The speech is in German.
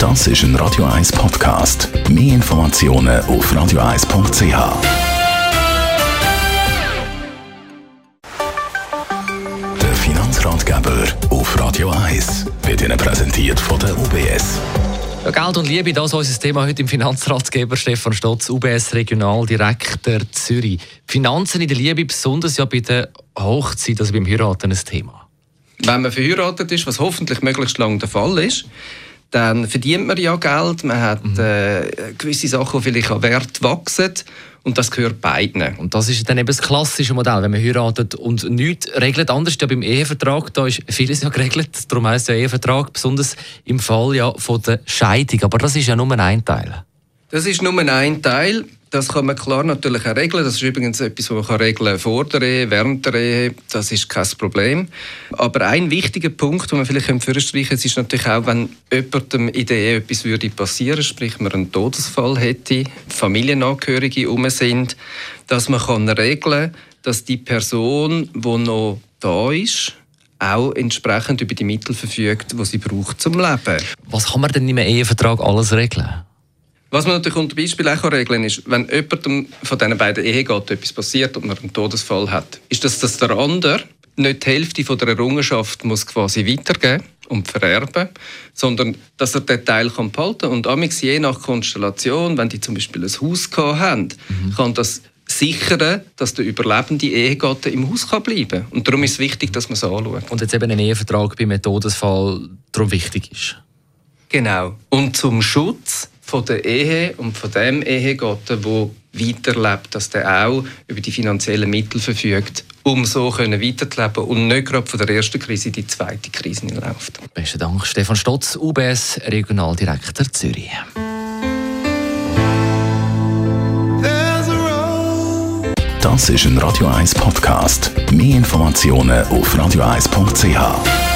Das ist ein Radio 1 Podcast. Mehr Informationen auf radio1.ch. Der Finanzratgeber auf Radio 1 wird Ihnen präsentiert von der UBS. Ja, Geld und Liebe, das ist unser Thema heute im Finanzratgeber Stefan Stotz, UBS Regionaldirektor Zürich. Finanzen in der Liebe, besonders ja bei der Hochzeit, also beim Heiraten, ein Thema. Wenn man verheiratet ist, was hoffentlich möglichst lang der Fall ist, dann verdient man ja Geld, man hat mhm. äh, gewisse Sachen, die vielleicht an Wert wachsen und das gehört beiden. Und das ist dann eben das klassische Modell, wenn man heiratet und nichts regelt. Anders ja beim Ehevertrag, da ist vieles ja geregelt, darum heisst ja Ehevertrag, besonders im Fall ja von der Scheidung. Aber das ist ja nur ein Teil. Das ist nur ein Teil. Das kann man klar natürlich auch regeln. Das ist übrigens etwas, was man regeln kann vor der Ehe, während der Ehe. Das ist kein Problem. Aber ein wichtiger Punkt, den man vielleicht vorstreichen könnte, ist natürlich auch, wenn jemandem in der Ehe etwas würde passieren, sprich man einen Todesfall hätte, Familienangehörige um sind, dass man kann regeln kann, dass die Person, die noch da ist, auch entsprechend über die Mittel verfügt, die sie braucht zum Leben. Was kann man denn in einem Ehevertrag alles regeln? Was man natürlich unter Beispiel auch regeln kann, ist, wenn jemandem von diesen beiden Ehegatten etwas passiert und man einen Todesfall hat, ist das, dass der andere nicht die Hälfte von der Errungenschaft muss quasi weitergeben und vererben, sondern dass er den Teil kann behalten kann. Und amix je nach Konstellation, wenn die zum Beispiel ein Haus haben, mhm. kann das sichern, dass der überlebende Ehegatte im Haus kann bleiben kann. Und darum ist es wichtig, dass man es anschaut. Und jetzt eben ein Ehevertrag bei einem Todesfall darum wichtig ist. Genau. Und zum Schutz von der Ehe und von dem Ehegatten, wo weiterlebt, dass der auch über die finanziellen Mittel verfügt, um so können weiterzuleben und nicht gerade von der ersten Krise in die zweite Krise läuft. Besten Dank, Stefan Stotz, UBS Regionaldirektor Zürich. Das ist ein Radio 1 Podcast. Mehr Informationen auf radio1.ch.